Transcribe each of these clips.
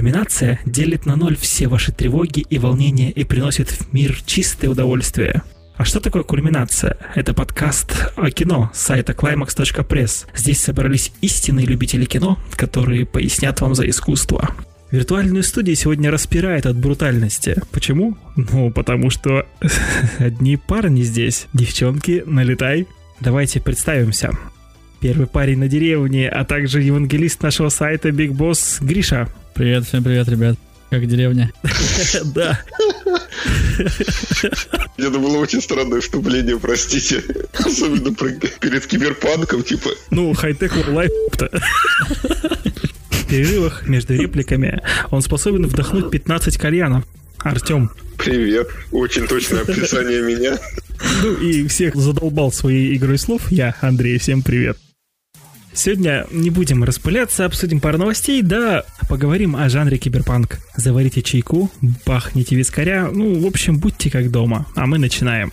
Кульминация делит на ноль все ваши тревоги и волнения и приносит в мир чистое удовольствие. А что такое кульминация? Это подкаст о кино с сайта climax.press. Здесь собрались истинные любители кино, которые пояснят вам за искусство. Виртуальную студию сегодня распирает от брутальности. Почему? Ну, потому что одни парни здесь. Девчонки, налетай. Давайте представимся. Первый парень на деревне, а также евангелист нашего сайта Big Boss Гриша. Привет, всем привет, ребят. Как деревня? Да. Это было очень странное вступление, простите. Особенно перед киберпанком, типа. Ну, хай-тек лайф-то перерывах между репликами он способен вдохнуть 15 кальянов. Артем. Привет. Очень точное описание меня. Ну и всех задолбал своей игрой слов. Я, Андрей, всем привет. Сегодня не будем распыляться, обсудим пару новостей, да поговорим о жанре киберпанк. Заварите чайку, бахните вискаря, ну, в общем, будьте как дома. А мы начинаем.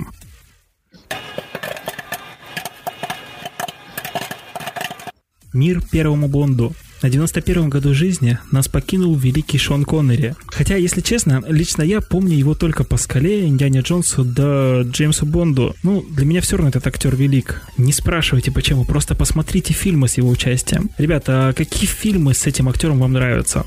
Мир первому Бонду. На 91-м году жизни нас покинул великий Шон Коннери. Хотя, если честно, лично я помню его только по Скале, Индиане Джонсу да Джеймсу Бонду. Ну, для меня все равно этот актер велик. Не спрашивайте почему, просто посмотрите фильмы с его участием. Ребята, а какие фильмы с этим актером вам нравятся?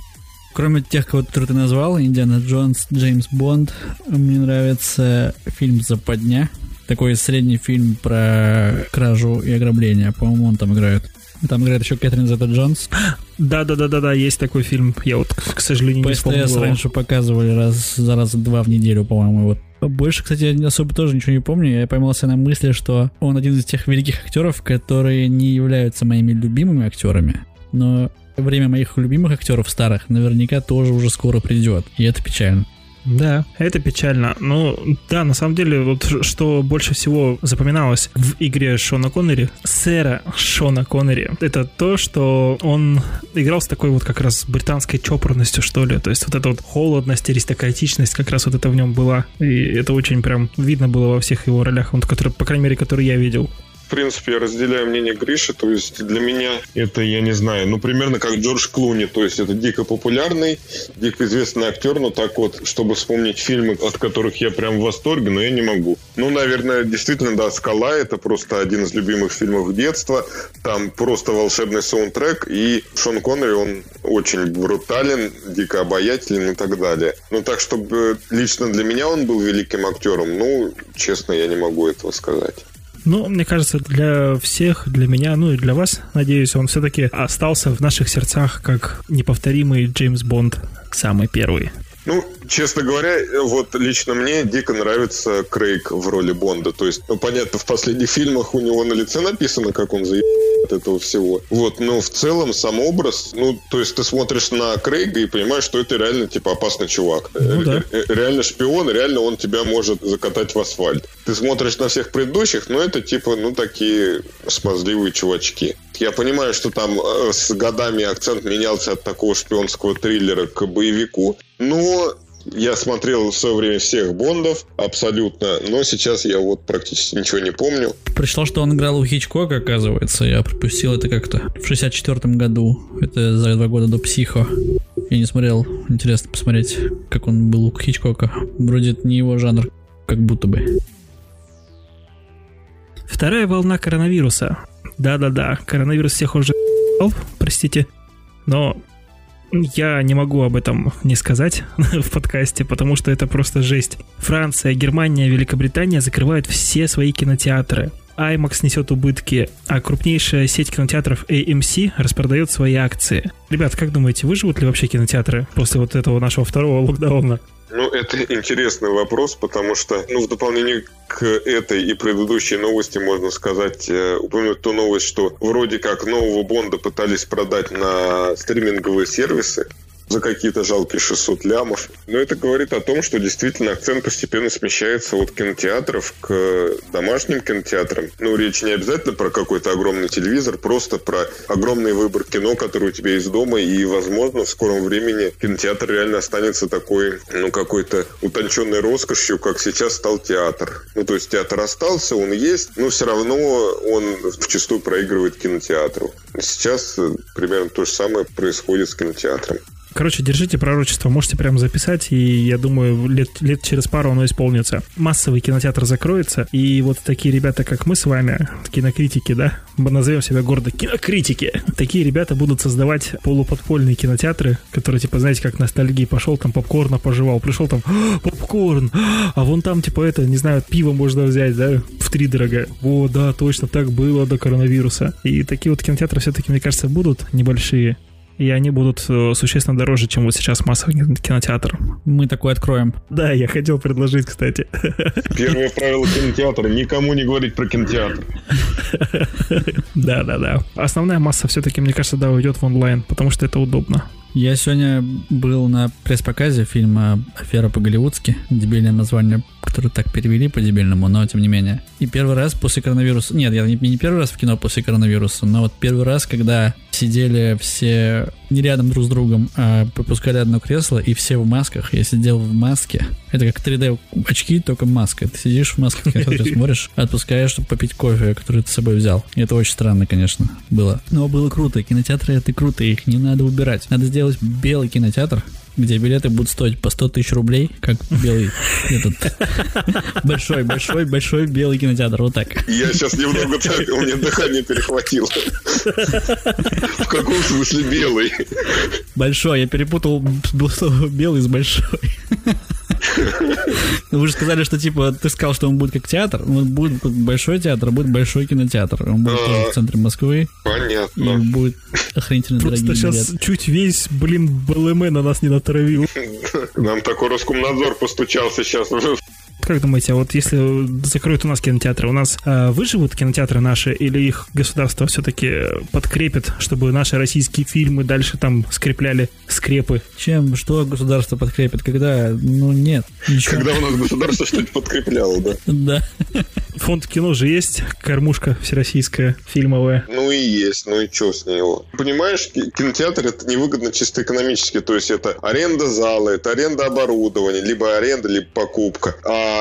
Кроме тех, которые ты назвал, Индиана Джонс, Джеймс Бонд, мне нравится фильм «Западня». Такой средний фильм про кражу и ограбление. По-моему, он там играет. Там играет еще Кэтрин Зета Джонс. Да-да-да-да-да, есть такой фильм. Я вот, к сожалению, По не вспомнил. СТС раньше показывали раз за раз два в неделю, по-моему. Вот. Больше, кстати, особо тоже ничего не помню. Я поймался на мысли, что он один из тех великих актеров, которые не являются моими любимыми актерами. Но время моих любимых актеров старых наверняка тоже уже скоро придет. И это печально. Да, это печально. Ну, да, на самом деле, вот что больше всего запоминалось в игре Шона Коннери, сэра Шона Коннери, это то, что он играл с такой вот как раз британской чопорностью, что ли. То есть вот эта вот холодность, аристократичность, как раз вот это в нем была. И это очень прям видно было во всех его ролях, вот, которые, по крайней мере, которые я видел принципе, я разделяю мнение Гриши, то есть для меня это, я не знаю, ну, примерно как Джордж Клуни, то есть это дико популярный, дико известный актер, но так вот, чтобы вспомнить фильмы, от которых я прям в восторге, но я не могу. Ну, наверное, действительно, да, «Скала» — это просто один из любимых фильмов детства, там просто волшебный саундтрек, и Шон Коннери, он очень брутален, дико обаятелен и так далее. Ну, так, чтобы лично для меня он был великим актером, ну, честно, я не могу этого сказать. Ну, мне кажется, для всех, для меня, ну и для вас, надеюсь, он все-таки остался в наших сердцах как неповторимый Джеймс Бонд, самый первый. Ну, честно говоря, вот лично мне дико нравится Крейг в роли Бонда. То есть, ну, понятно, в последних фильмах у него на лице написано, как он заеб от этого всего. Вот, но в целом сам образ, ну, то есть ты смотришь на Крейга и понимаешь, что это реально, типа, опасный чувак. Ну, да. Реально шпион, реально он тебя может закатать в асфальт. Ты смотришь на всех предыдущих, но это, типа, ну, такие смазливые чувачки. Я понимаю, что там э, с годами акцент менялся от такого шпионского триллера к боевику, но я смотрел в свое время всех Бондов абсолютно, но сейчас я вот практически ничего не помню. Прочитал, что он играл у Хичкока, оказывается. Я пропустил это как-то в 64 году. Это за два года до Психо. Я не смотрел. Интересно посмотреть, как он был у Хичкока. Вроде это не его жанр, как будто бы. Вторая волна коронавируса. Да-да-да, коронавирус всех уже простите. Но я не могу об этом не сказать в подкасте, потому что это просто жесть. Франция, Германия, Великобритания закрывают все свои кинотеатры. IMAX несет убытки, а крупнейшая сеть кинотеатров AMC распродает свои акции. Ребят, как думаете, выживут ли вообще кинотеатры после вот этого нашего второго локдауна? Ну, это интересный вопрос, потому что, ну, в дополнение к этой и предыдущей новости можно сказать, э, упомянуть ту новость, что вроде как нового Бонда пытались продать на стриминговые сервисы, за какие-то жалкие 600 лямов. Но это говорит о том, что действительно акцент постепенно смещается от кинотеатров к домашним кинотеатрам. Ну, речь не обязательно про какой-то огромный телевизор, просто про огромный выбор кино, который у тебя есть дома, и, возможно, в скором времени кинотеатр реально останется такой, ну, какой-то утонченной роскошью, как сейчас стал театр. Ну, то есть театр остался, он есть, но все равно он вчастую проигрывает кинотеатру. Сейчас примерно то же самое происходит с кинотеатром. Короче, держите пророчество, можете прямо записать, и я думаю, лет, лет через пару оно исполнится. Массовый кинотеатр закроется, и вот такие ребята, как мы с вами, кинокритики, да, мы назовем себя гордо кинокритики, такие ребята будут создавать полуподпольные кинотеатры, которые, типа, знаете, как ностальгии пошел, там попкорна пожевал, пришел там, «А, попкорн, а вон там, типа, это, не знаю, пиво можно взять, да, в три дорого. О, да, точно, так было до коронавируса. И такие вот кинотеатры все-таки, мне кажется, будут небольшие, и они будут э, существенно дороже, чем вот сейчас массовый кинотеатр. Мы такой откроем. Да, я хотел предложить, кстати. Первое правило кинотеатра – никому не говорить про кинотеатр. Да, да, да. Основная масса все-таки, мне кажется, да, уйдет в онлайн, потому что это удобно. Я сегодня был на пресс-показе фильма «Афера по-голливудски», дебильное название, которое так перевели по-дебильному, но тем не менее. И первый раз после коронавируса... Нет, я не, не первый раз в кино после коронавируса, но вот первый раз, когда сидели все не рядом друг с другом, а пропускали одно кресло, и все в масках. Я сидел в маске. Это как 3D очки, только маска. Ты сидишь в маске, когда смотришь, отпускаешь, чтобы попить кофе, который ты с собой взял. И это очень странно, конечно, было. Но было круто. Кинотеатры это круто, их не надо убирать. Надо сделать белый кинотеатр, где билеты будут стоить по 100 тысяч рублей, как белый этот большой, большой, большой белый кинотеатр, вот так. Я сейчас немного так, у меня дыхание перехватило. В каком смысле белый? Большой, я перепутал белый с большой. Ну, вы же сказали, что типа ты сказал, что он будет как театр. Он будет большой театр, а будет большой кинотеатр. Он будет тоже в центре Москвы. Понятно. И будет охренительно Просто дорогие сейчас чуть весь, блин, БЛМ на нас не натравил. Нам такой Роскомнадзор постучался сейчас. Как думаете, а вот если закроют у нас кинотеатры, у нас э, выживут кинотеатры наши или их государство все-таки подкрепит, чтобы наши российские фильмы дальше там скрепляли скрепы? Чем, что государство подкрепит, когда, ну нет, ничего. Когда у нас государство что-нибудь подкрепляло, да? Да. Фонд кино же есть, кормушка всероссийская, фильмовая. Ну и есть, ну и что с него? Понимаешь, ки- кинотеатр это невыгодно чисто экономически, то есть это аренда зала, это аренда оборудования, либо аренда, либо покупка. А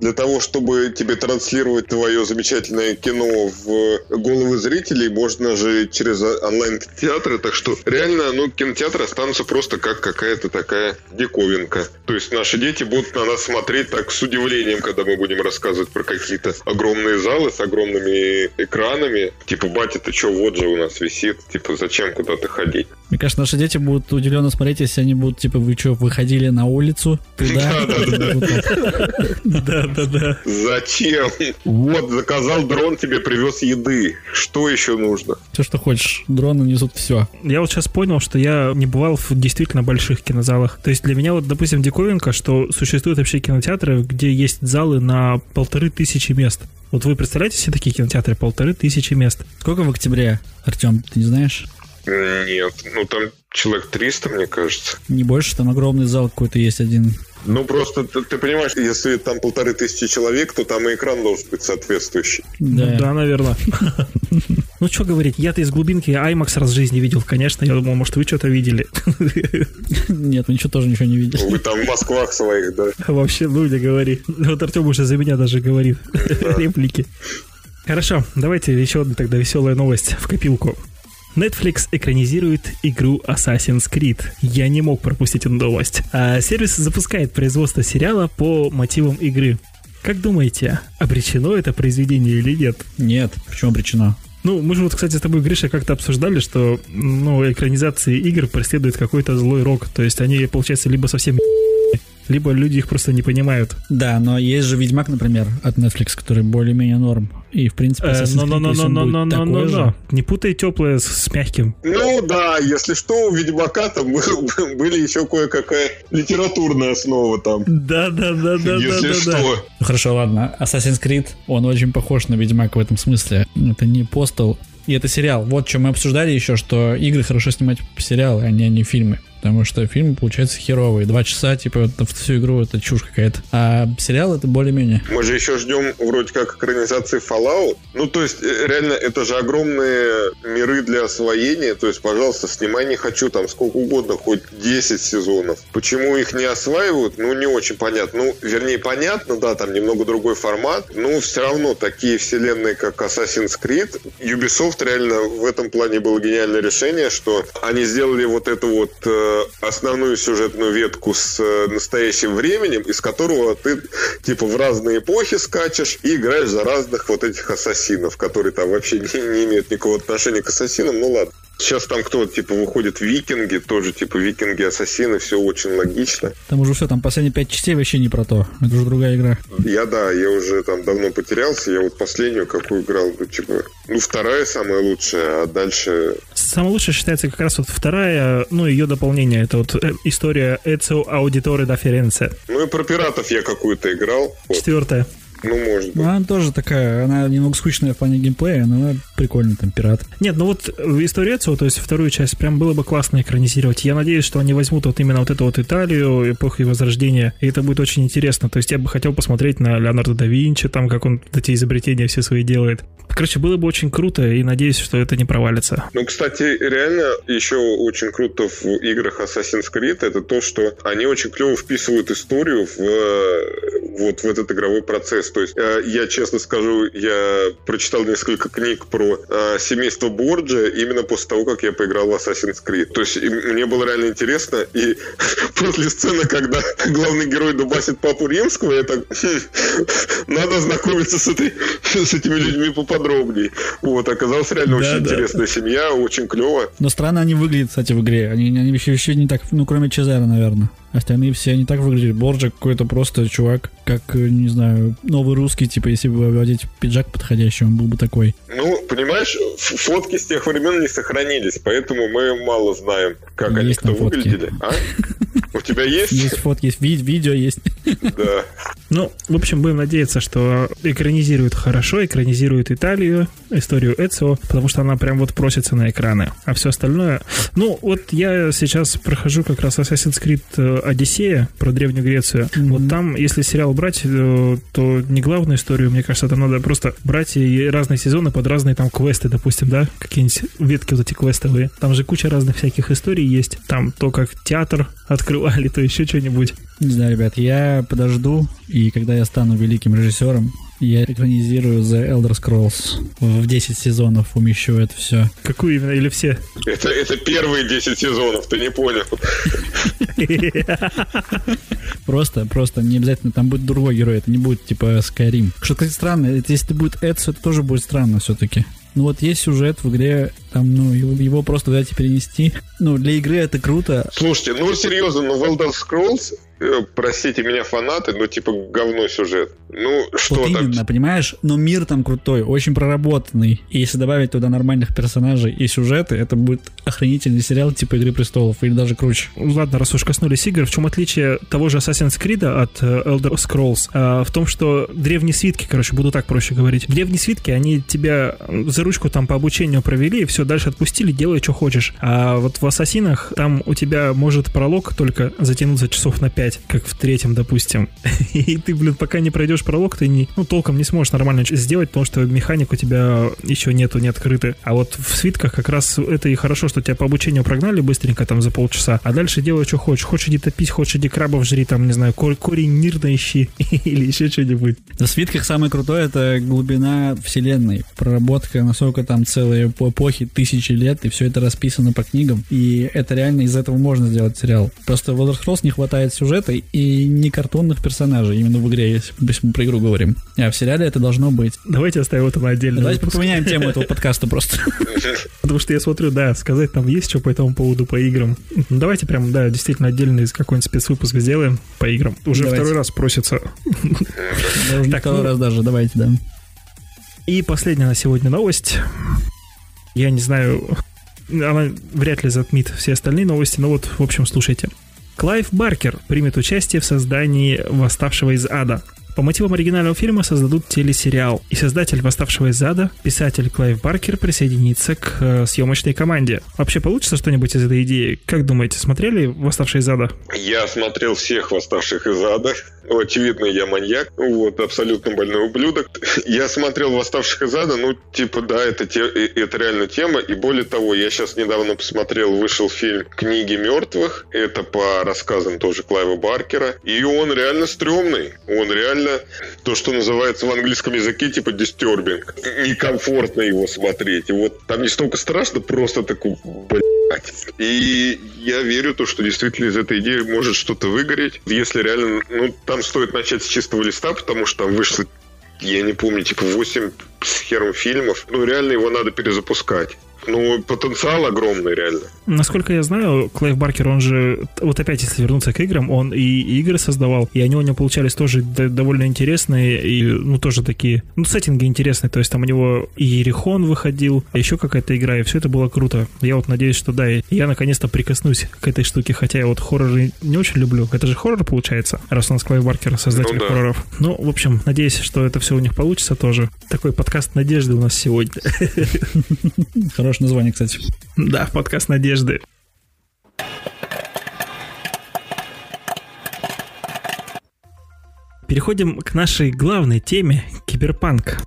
для того, чтобы тебе транслировать твое замечательное кино в головы зрителей, можно же через онлайн-кинотеатры, так что реально, ну, кинотеатры останутся просто как какая-то такая диковинка. То есть наши дети будут на нас смотреть так с удивлением, когда мы будем рассказывать про какие-то огромные залы с огромными экранами. Типа, батя, ты что, вот же у нас висит. Типа, зачем куда-то ходить? Мне кажется, наши дети будут удивленно смотреть, если они будут, типа, вы что, выходили на улицу туда? Вот так. Да-да-да. Зачем? Вот, заказал дрон, тебе привез еды. Что еще нужно? Все, что хочешь. Дроны несут все. Я вот сейчас понял, что я не бывал в действительно больших кинозалах. То есть для меня вот, допустим, диковинка, что существуют вообще кинотеатры, где есть залы на полторы тысячи мест. Вот вы представляете себе такие кинотеатры? Полторы тысячи мест. Сколько в октябре, Артем, ты не знаешь? Нет, ну там человек 300, мне кажется. Не больше, там огромный зал какой-то есть один. Ну, просто ты, ты понимаешь, если там полторы тысячи человек, то там и экран должен быть соответствующий. Ну Да. да, наверное. Ну, что говорить, я-то из глубинки IMAX раз в жизни видел, конечно. Я думал, может, вы что-то видели. Нет, мы ничего тоже ничего не видели. Вы там в Москвах своих, да? Вообще, ну не говори. Вот Артем уже за меня даже говорит реплики. Хорошо, давайте еще одна тогда веселая новость в копилку. Netflix экранизирует игру Assassin's Creed. Я не мог пропустить эту новость. А сервис запускает производство сериала по мотивам игры. Как думаете, обречено это произведение или нет? Нет, почему обречено? Ну, мы же вот, кстати, с тобой, Гриша, как-то обсуждали, что, ну, экранизации игр преследует какой-то злой рок. То есть они, получается, либо совсем либо люди их просто не понимают. Да, но есть же Ведьмак, например, от Netflix, который более-менее норм. И, в принципе, Э, Assassin's Creed, если он будет такой же, Не путай теплое с, с мягким. Ну да, если что, у Ведьмака там был- были еще кое-какая литературная основа там. Да, да, да, да, если да, да, что. Ну, Хорошо, ладно. Assassin's Creed, он очень похож на Ведьмак в этом смысле. Это не постол. И это сериал. Вот что мы обсуждали еще, что игры хорошо снимать по сериалы, а не, а не фильмы. Потому что фильмы получаются херовые. Два часа, типа, в всю игру это чушь какая-то. А сериал это более-менее. Мы же еще ждем вроде как экранизации Fallout. Ну, то есть, э, реально, это же огромные миры для освоения. То есть, пожалуйста, снимай не хочу там сколько угодно, хоть 10 сезонов. Почему их не осваивают, ну, не очень понятно. Ну, вернее, понятно, да, там немного другой формат, но все равно такие вселенные, как Assassin's Creed, Ubisoft реально в этом плане было гениальное решение, что они сделали вот эту вот э, основную сюжетную ветку с э, настоящим временем, из которого ты типа в разные эпохи скачешь и играешь за разных вот этих ассасинов, которые там вообще не, не имеют никакого отношения к ассасинам, ну ладно. Сейчас там кто типа, выходит викинги, тоже, типа, викинги-ассасины, все очень логично. Там уже все, там последние пять частей вообще не про то. Это уже другая игра. Я, да, я уже там давно потерялся. Я вот последнюю какую играл, ну, типа, ну, вторая самая лучшая, а дальше... Самая лучшая считается как раз вот вторая, ну, ее дополнение. Это вот э, история Эцио Аудиторе да Ференце. Ну, и про пиратов я какую-то играл. Вот. Четвертая. Ну, может быть. Ну, она тоже такая, она немного скучная в плане геймплея, но прикольно, там, пират. Нет, ну вот в историю Эцио, то есть вторую часть, прям было бы классно экранизировать. Я надеюсь, что они возьмут вот именно вот эту вот Италию, эпоху Возрождения, и это будет очень интересно. То есть я бы хотел посмотреть на Леонардо да Винчи, там, как он эти изобретения все свои делает. Короче, было бы очень круто, и надеюсь, что это не провалится. Ну, кстати, реально еще очень круто в играх Assassin's Creed это то, что они очень клево вписывают историю в вот в этот игровой процесс. То есть э, я честно скажу, я прочитал несколько книг про э, семейство Борджа именно после того, как я поиграл в Assassin's Creed. То есть мне было реально интересно, и после сцены, когда главный герой дубасит папу римского, я так, хм, надо знакомиться с, этой, с этими людьми поподробнее. Вот, оказалось реально да, очень да. интересная семья, очень клево. Но странно они выглядят, кстати, в игре. Они, они еще, еще не так, ну, кроме Чезара, наверное. Остальные все не так выглядели. Борджа какой-то просто чувак, как, э, не знаю, новый русский, типа, если бы одеть пиджак подходящий, он был бы такой. Ну, понимаешь, фотки с тех времен не сохранились, поэтому мы мало знаем, как есть они кто выглядели. А? У тебя есть? Есть фотки, есть ви- видео есть. Да. Ну, в общем, будем надеяться, что экранизируют хорошо, экранизируют Италию, историю Эцио, потому что она прям вот просится на экраны. А все остальное... Ну, вот я сейчас прохожу как раз Assassin's Creed э, Одиссея про Древнюю Грецию. Mm-hmm. Вот там, если сериал брать, э, то не главную историю, мне кажется, там надо просто брать и разные сезоны под разные там квесты, допустим, да, какие-нибудь ветки вот эти квестовые. Там же куча разных всяких историй есть. Там то, как театр открывали, то еще что-нибудь. Не знаю, ребят, я подожду, и когда я стану великим режиссером, я экранизирую The Elder Scrolls. В 10 сезонов умещу это все. Какую именно? Или все? Это, это первые 10 сезонов, ты не понял. Просто, просто не обязательно там будет другой герой, это не будет типа Skyrim. Что, кстати, странно, если это будет Эдсо, это тоже будет странно все-таки. Ну вот есть сюжет в игре, там, ну, его, его просто взять и перенести. Ну, для игры это круто. Слушайте, ну серьезно, ну Elder Scrolls Э, простите меня, фанаты, но типа говно сюжет. Ну, что вот именно, там? понимаешь? Но мир там крутой, очень проработанный. И если добавить туда нормальных персонажей и сюжеты, это будет охренительный сериал типа Игры Престолов или даже круче. Ладно, раз уж коснулись игр, в чем отличие того же Assassin's Creed от э, Elder Scrolls? А, в том, что древние свитки, короче, буду так проще говорить. Древние свитки, они тебя за ручку там по обучению провели, и все, дальше отпустили, делай, что хочешь. А вот в Ассасинах там у тебя может пролог только затянуться часов на 5 играть, как в третьем, допустим, и ты, блин, пока не пройдешь пролог, ты не, ну, толком не сможешь нормально сделать, потому что механик у тебя еще нету, не открыты. А вот в свитках как раз это и хорошо, что тебя по обучению прогнали быстренько там за полчаса, а дальше делай, что хочешь. Хочешь иди топить, хочешь иди крабов жри, там, не знаю, корень нирна ищи или еще что-нибудь. В свитках самое крутое это глубина вселенной, проработка, насколько там целые эпохи, тысячи лет, и все это расписано по книгам, и это реально из этого можно сделать сериал. Просто в Elder Scrolls не хватает сюжета, и не картонных персонажей, именно в игре, если, если мы про игру говорим. А в сериале это должно быть. Давайте оставим это на отдельно. Давайте выпуск. поменяем тему этого подкаста просто. Потому что я смотрю, да, сказать там есть что по этому поводу по играм. Ну, давайте прям, да, действительно отдельный какой-нибудь спецвыпуск сделаем по играм. Уже второй раз просится. так, второй ну, раз даже, давайте, да. И последняя на сегодня новость. Я не знаю, она вряд ли затмит все остальные новости, но вот, в общем, слушайте. Клайв Баркер примет участие в создании «Восставшего из ада». По мотивам оригинального фильма создадут телесериал, и создатель «Восставшего из ада», писатель Клайв Баркер, присоединится к э, съемочной команде. Вообще получится что-нибудь из этой идеи? Как думаете, смотрели «Восставшие из ада»? Я смотрел всех «Восставших из ада». Очевидно, я маньяк. Вот, абсолютно больной ублюдок. Я смотрел «Восставших из ада», ну, типа, да, это, те, это реально тема. И более того, я сейчас недавно посмотрел, вышел фильм «Книги мертвых». Это по рассказам тоже Клайва Баркера. И он реально стрёмный. Он реально реально то, что называется в английском языке типа disturbing. Некомфортно его смотреть. И вот там не столько страшно, просто такой, блядь. И я верю то, что действительно из этой идеи может что-то выгореть. Если реально, ну, там стоит начать с чистого листа, потому что там вышло я не помню, типа 8 с хером фильмов. Ну, реально его надо перезапускать. Ну, потенциал огромный, реально. Насколько я знаю, Клайв Баркер, он же, вот опять, если вернуться к играм, он и игры создавал, и они у него получались тоже довольно интересные, и, ну, тоже такие, ну, сеттинги интересные, то есть там у него и Ерихон выходил, а еще какая-то игра, и все это было круто. Я вот надеюсь, что да, я наконец-то прикоснусь к этой штуке, хотя я вот хорроры не очень люблю. Это же хоррор получается, раз у нас Клайв Баркер, создатель ну, да. хорроров. Ну, в общем, надеюсь, что это все у них получится тоже. Такой подкаст надежды у нас сегодня. Хорошо Хорошее название, кстати. Да, подкаст Надежды. Переходим к нашей главной теме – киберпанк.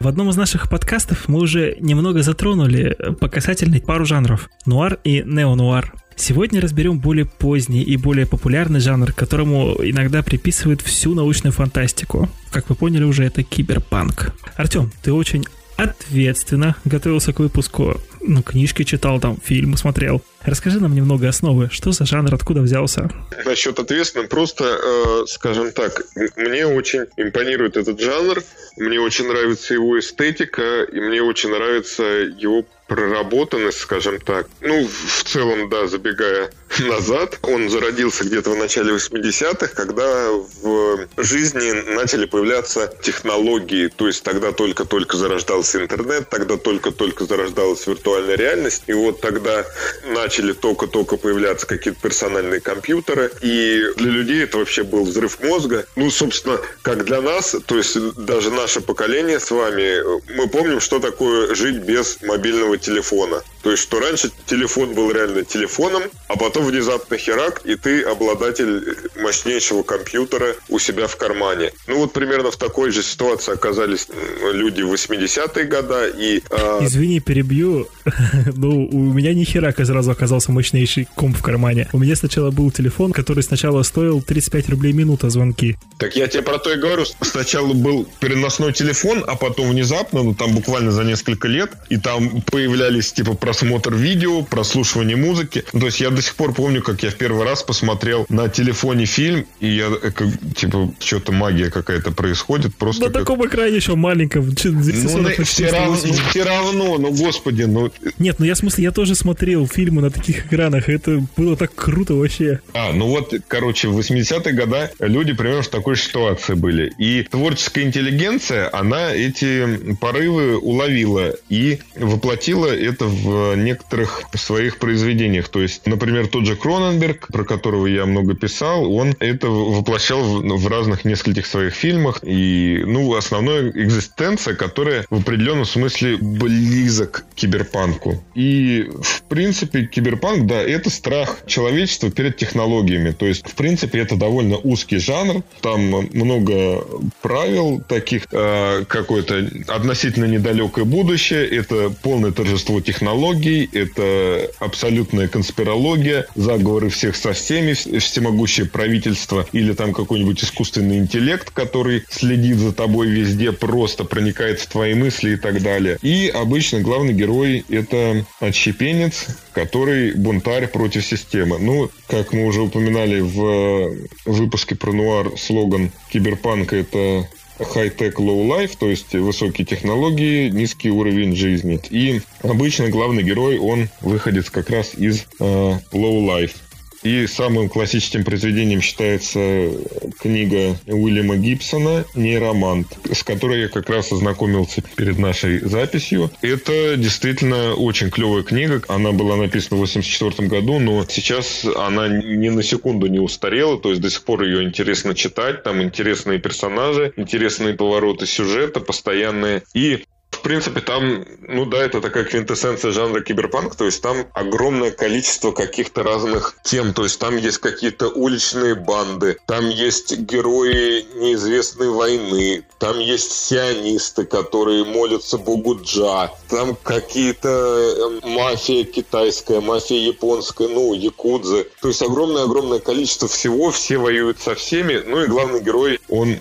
В одном из наших подкастов мы уже немного затронули по касательной пару жанров – нуар и неонуар. Сегодня разберем более поздний и более популярный жанр, которому иногда приписывают всю научную фантастику. Как вы поняли уже, это киберпанк. Артем, ты очень ответственно готовился к выпуску. Ну, книжки читал, там, фильмы смотрел. Расскажи нам немного основы. Что за жанр, откуда взялся? Насчет ответственно, просто, э, скажем так, мне очень импонирует этот жанр, мне очень нравится его эстетика, и мне очень нравится его проработанность, скажем так. Ну, в целом, да, забегая назад, он зародился где-то в начале 80-х, когда в жизни начали появляться технологии, то есть тогда только-только зарождался интернет, тогда только-только зарождалась виртуальная реальность, и вот тогда начали только-только появляться какие-то персональные компьютеры, и для людей это вообще был взрыв мозга. Ну, собственно, как для нас, то есть даже наше поколение с вами, мы помним, что такое жить без мобильного телефона. То есть, что раньше телефон был реально телефоном, а потом внезапно херак, и ты обладатель мощнейшего компьютера у себя в кармане. Ну вот примерно в такой же ситуации оказались люди в 80-е годы. И, э... Извини, перебью. ну, у меня не херак сразу оказался мощнейший комп в кармане. У меня сначала был телефон, который сначала стоил 35 рублей минута звонки. Так я тебе про то и говорю. Сначала был переносной телефон, а потом внезапно, ну там буквально за несколько лет, и там появлялись типа просмотр видео, прослушивание музыки. Ну, то есть я до сих пор помню, как я в первый раз посмотрел на телефоне фильм, и я э, как, типа что-то магия какая-то происходит. Просто на как... таком экране еще маленьком. Ну, все, равно, ну, все равно, ну господи, ну... Нет, ну я в смысле, я тоже смотрел фильмы на таких экранах, это было так круто вообще. А, ну вот, короче, в 80-е годы люди примерно в такой ситуации были. И творческая интеллигенция, она эти порывы уловила и воплотила это в некоторых своих произведениях. То есть, например, тот же Кроненберг, про которого я много писал, он это воплощал в, в разных нескольких своих фильмах. И, ну, основная экзистенция, которая в определенном смысле близок к киберпанку. И, в принципе, киберпанк, да, это страх человечества перед технологиями. То есть, в принципе, это довольно узкий жанр. Там много правил таких, э, какое-то относительно недалекое будущее. Это полное торжество технологий технологий, это абсолютная конспирология, заговоры всех со всеми, всемогущее правительство или там какой-нибудь искусственный интеллект, который следит за тобой везде, просто проникает в твои мысли и так далее. И обычно главный герой это отщепенец, который бунтарь против системы. Ну, как мы уже упоминали в выпуске про нуар, слоган киберпанка это high-tech, low-life, то есть высокие технологии, низкий уровень жизни. И обычно главный герой, он выходит как раз из э, low-life. И самым классическим произведением считается книга Уильяма Гибсона «Нейромант», с которой я как раз ознакомился перед нашей записью. Это действительно очень клевая книга. Она была написана в 1984 году, но сейчас она ни на секунду не устарела, то есть до сих пор ее интересно читать. Там интересные персонажи, интересные повороты сюжета, постоянные. И в принципе, там, ну да, это такая квинтэссенция жанра киберпанк, то есть там огромное количество каких-то разных тем, то есть там есть какие-то уличные банды, там есть герои неизвестной войны, там есть сионисты, которые молятся богу Джа, там какие-то э, мафия китайская, мафия японская, ну, якудзы. То есть огромное-огромное количество всего, все воюют со всеми, ну и главный герой, он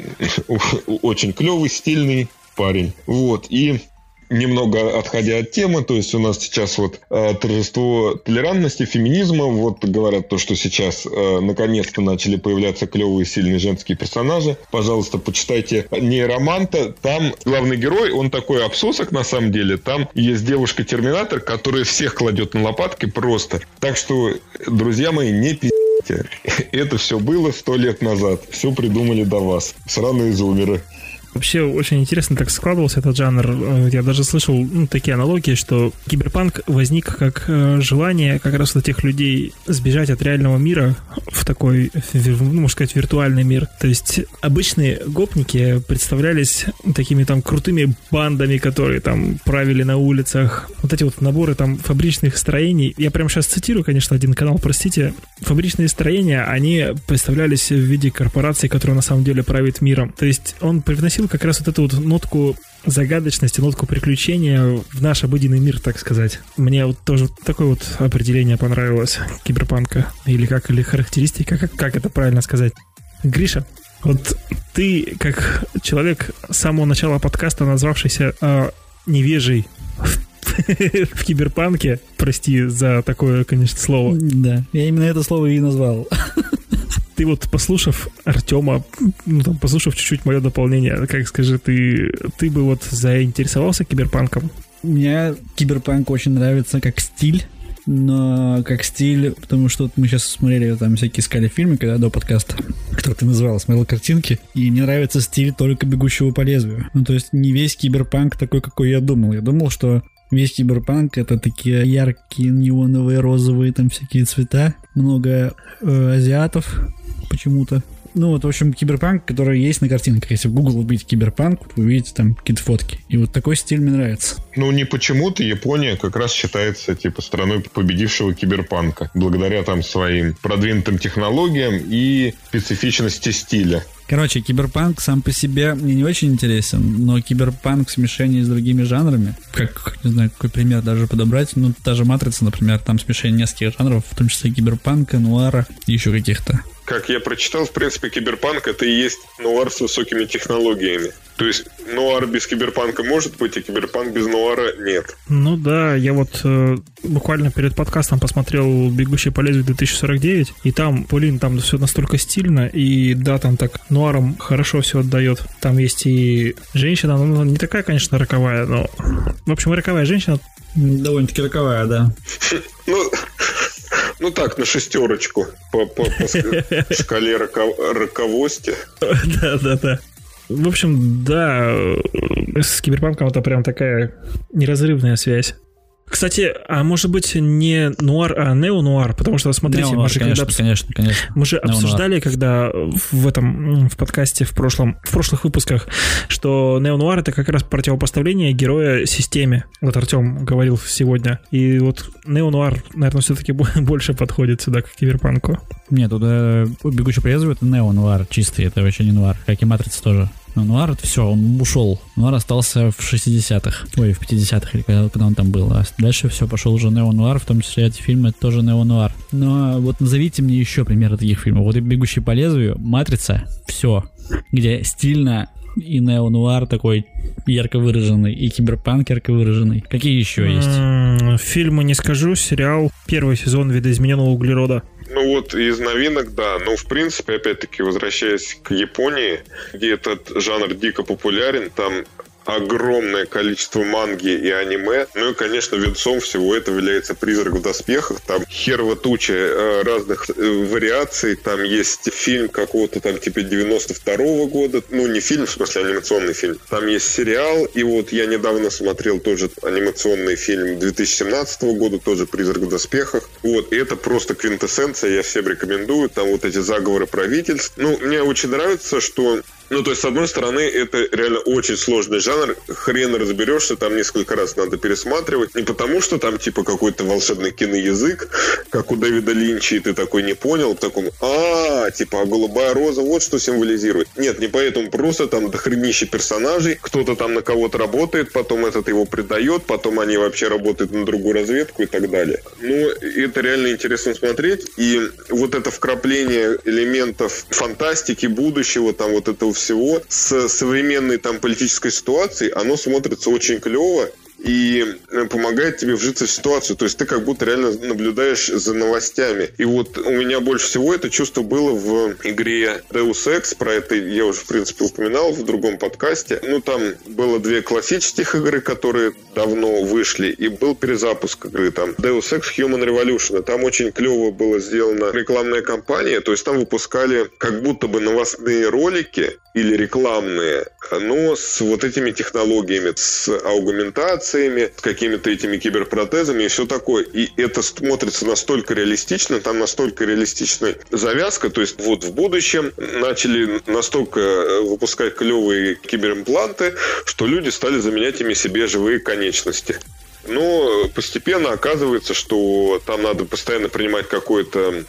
очень клевый, стильный, парень. Вот, и немного отходя от темы, то есть у нас сейчас вот э, торжество толерантности, феминизма, вот говорят то, что сейчас э, наконец-то начали появляться клевые сильные женские персонажи. Пожалуйста, почитайте нейроманта. Там главный герой, он такой обсосок на самом деле. Там есть девушка-терминатор, которая всех кладет на лопатки просто. Так что, друзья мои, не пи***те. Это все было сто лет назад. Все придумали до вас. Сраные зумеры. Вообще очень интересно так складывался этот жанр. Я даже слышал ну, такие аналогии, что киберпанк возник как э, желание как раз у тех людей сбежать от реального мира в такой, ну, можно сказать, виртуальный мир. То есть обычные гопники представлялись такими там крутыми бандами, которые там правили на улицах. Вот эти вот наборы там фабричных строений. Я прямо сейчас цитирую, конечно, один канал, простите. Фабричные строения, они представлялись в виде корпорации, которая на самом деле правит миром. То есть он привносил вносил как раз вот эту вот нотку загадочности, нотку приключения в наш обыденный мир, так сказать. Мне вот тоже такое вот определение понравилось киберпанка. Или как, или характеристика, как, как это правильно сказать. Гриша, вот ты, как человек с самого начала подкаста, назвавшийся э, невежей в киберпанке, прости за такое, конечно, слово. Да, я именно это слово и назвал ты вот послушав Артема, ну там, послушав чуть-чуть мое дополнение, как скажи, ты, ты бы вот заинтересовался киберпанком? Мне киберпанк очень нравится как стиль, но как стиль, потому что мы сейчас смотрели там всякие искали фильмы, когда до подкаста, который ты называл, смотрел картинки, и мне нравится стиль только бегущего по лезвию. Ну, то есть не весь киберпанк такой, какой я думал. Я думал, что Весь киберпанк это такие яркие неоновые розовые там всякие цвета, много э, азиатов, почему-то. Ну вот, в общем, киберпанк, который есть на картинках. Если в Google вбить киберпанк, вы увидите там какие-то фотки. И вот такой стиль мне нравится. Ну, не почему-то Япония как раз считается, типа, страной победившего киберпанка. Благодаря там своим продвинутым технологиям и специфичности стиля. Короче, киберпанк сам по себе мне не очень интересен, но киберпанк в смешении с другими жанрами, как, не знаю, какой пример даже подобрать, ну, та же «Матрица», например, там смешение нескольких жанров, в том числе киберпанка, нуара и еще каких-то как я прочитал, в принципе, киберпанк это и есть нуар с высокими технологиями. То есть нуар без киберпанка может быть, а киберпанк без нуара нет. Ну да, я вот э, буквально перед подкастом посмотрел «Бегущий по лезвию 2049», и там, блин, там все настолько стильно, и да, там так нуаром хорошо все отдает. Там есть и женщина, ну, не такая, конечно, роковая, но... В общем, роковая женщина. Довольно-таки роковая, да. Ну, ну так, на шестерочку по, по, по шкале роковости. Да, да, да. В общем, да, с киберпанком это прям такая неразрывная связь. Кстати, а может быть не нуар, а неонуар, потому что, смотрите, мы же конечно, когда... конечно, конечно. Мы же обсуждали, когда в этом, в подкасте в прошлом, в прошлых выпусках, что неонуар это как раз противопоставление героя системе. Вот Артем говорил сегодня. И вот неонуар, наверное, все-таки больше подходит сюда, к киберпанку. Нет, туда «Бегущий по лезвию» это неонуар чистый, это вообще не нуар, как и «Матрица» тоже. Но Нуар, это все, он ушел. Нуар остался в 60-х, ой, в 50-х, или когда, когда он там был. А дальше все, пошел уже нео-нуар, в том числе эти фильмы тоже нео-нуар. Но вот назовите мне еще примеры таких фильмов. Вот и «Бегущий по лезвию», «Матрица», все. Где стильно и нео-нуар такой ярко выраженный, и киберпанк ярко выраженный. Какие еще есть? Фильмы не скажу, сериал первый сезон «Видоизмененного углерода». Ну вот из новинок, да. Ну, в принципе, опять-таки, возвращаясь к Японии, где этот жанр дико популярен, там огромное количество манги и аниме. Ну и, конечно, венцом всего этого является «Призрак в доспехах». Там херва туча э, разных э, вариаций. Там есть фильм какого-то там типа 92-го года. Ну, не фильм, в смысле анимационный фильм. Там есть сериал. И вот я недавно смотрел тоже анимационный фильм 2017 года, тоже «Призрак в доспехах». Вот, и это просто квинтэссенция, я всем рекомендую. Там вот эти заговоры правительств. Ну, мне очень нравится, что Ну, то есть, с одной стороны, это реально очень сложный жанр. Хрен разберешься, там несколько раз надо пересматривать. Не потому, что там, типа, какой-то волшебный киноязык, как у Дэвида Линча, и ты такой не понял, в таком, а, типа, а голубая роза вот что символизирует. Нет, не поэтому, просто там дохренище персонажей, кто-то там на кого-то работает, потом этот его предает, потом они вообще работают на другую разведку и так далее. Ну, это реально интересно смотреть. И вот это вкрапление элементов фантастики, будущего, там вот этого всего. С современной там политической ситуацией, оно смотрится очень клево и э, помогает тебе вжиться в ситуацию. То есть ты как будто реально наблюдаешь за новостями. И вот у меня больше всего это чувство было в игре Deus Ex. Про это я уже, в принципе, упоминал в другом подкасте. Ну, там было две классических игры, которые давно вышли, и был перезапуск игры. Там Deus Ex Human Revolution. Там очень клево было сделана рекламная кампания. То есть там выпускали как будто бы новостные ролики или рекламные, но с вот этими технологиями, с аугментациями, с какими-то этими киберпротезами и все такое. И это смотрится настолько реалистично, там настолько реалистичная завязка, то есть вот в будущем начали настолько э, выпускать клевые киберимпланты, что люди стали заменять ими себе живые конечности. Но постепенно оказывается, что там надо постоянно принимать какое-то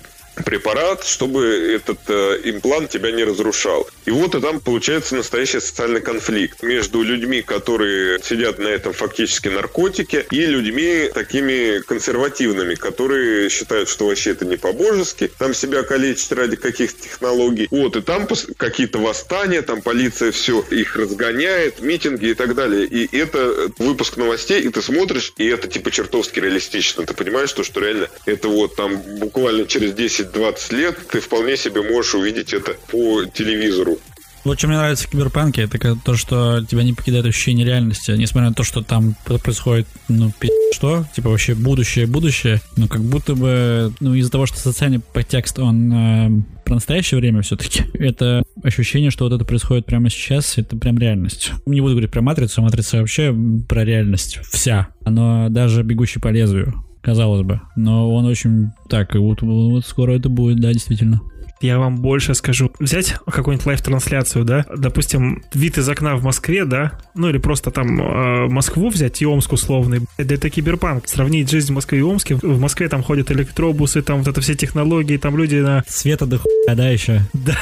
препарат, чтобы этот э, имплант тебя не разрушал. И вот и там получается настоящий социальный конфликт между людьми, которые сидят на этом фактически наркотике, и людьми такими консервативными, которые считают, что вообще это не по-божески, там себя калечить ради каких-то технологий. Вот, и там какие-то восстания, там полиция все их разгоняет, митинги и так далее. И это выпуск новостей, и ты смотришь, и это типа чертовски реалистично. Ты понимаешь, что, что реально это вот там буквально через 10 10-20 лет ты вполне себе можешь увидеть это по телевизору. Вот что мне нравится в Киберпанке, это то, что тебя не покидает ощущение реальности, несмотря на то, что там происходит, ну, пи*** что, типа вообще будущее, будущее, но как будто бы, ну, из-за того, что социальный подтекст, он э, про настоящее время все-таки, это ощущение, что вот это происходит прямо сейчас, это прям реальность. Не буду говорить про Матрицу, Матрица вообще про реальность вся, но даже «Бегущий по лезвию», казалось бы. Но он очень так, и вот, вот скоро это будет, да, действительно. Я вам больше скажу. Взять какую-нибудь live -трансляцию, да, допустим, вид из окна в Москве, да, ну или просто там э, Москву взять и Омск условный. Это, это киберпанк. Сравнить жизнь в Москве и Омске. В Москве там ходят электробусы, там вот это все технологии, там люди на... Света до хуя, да, еще? Да,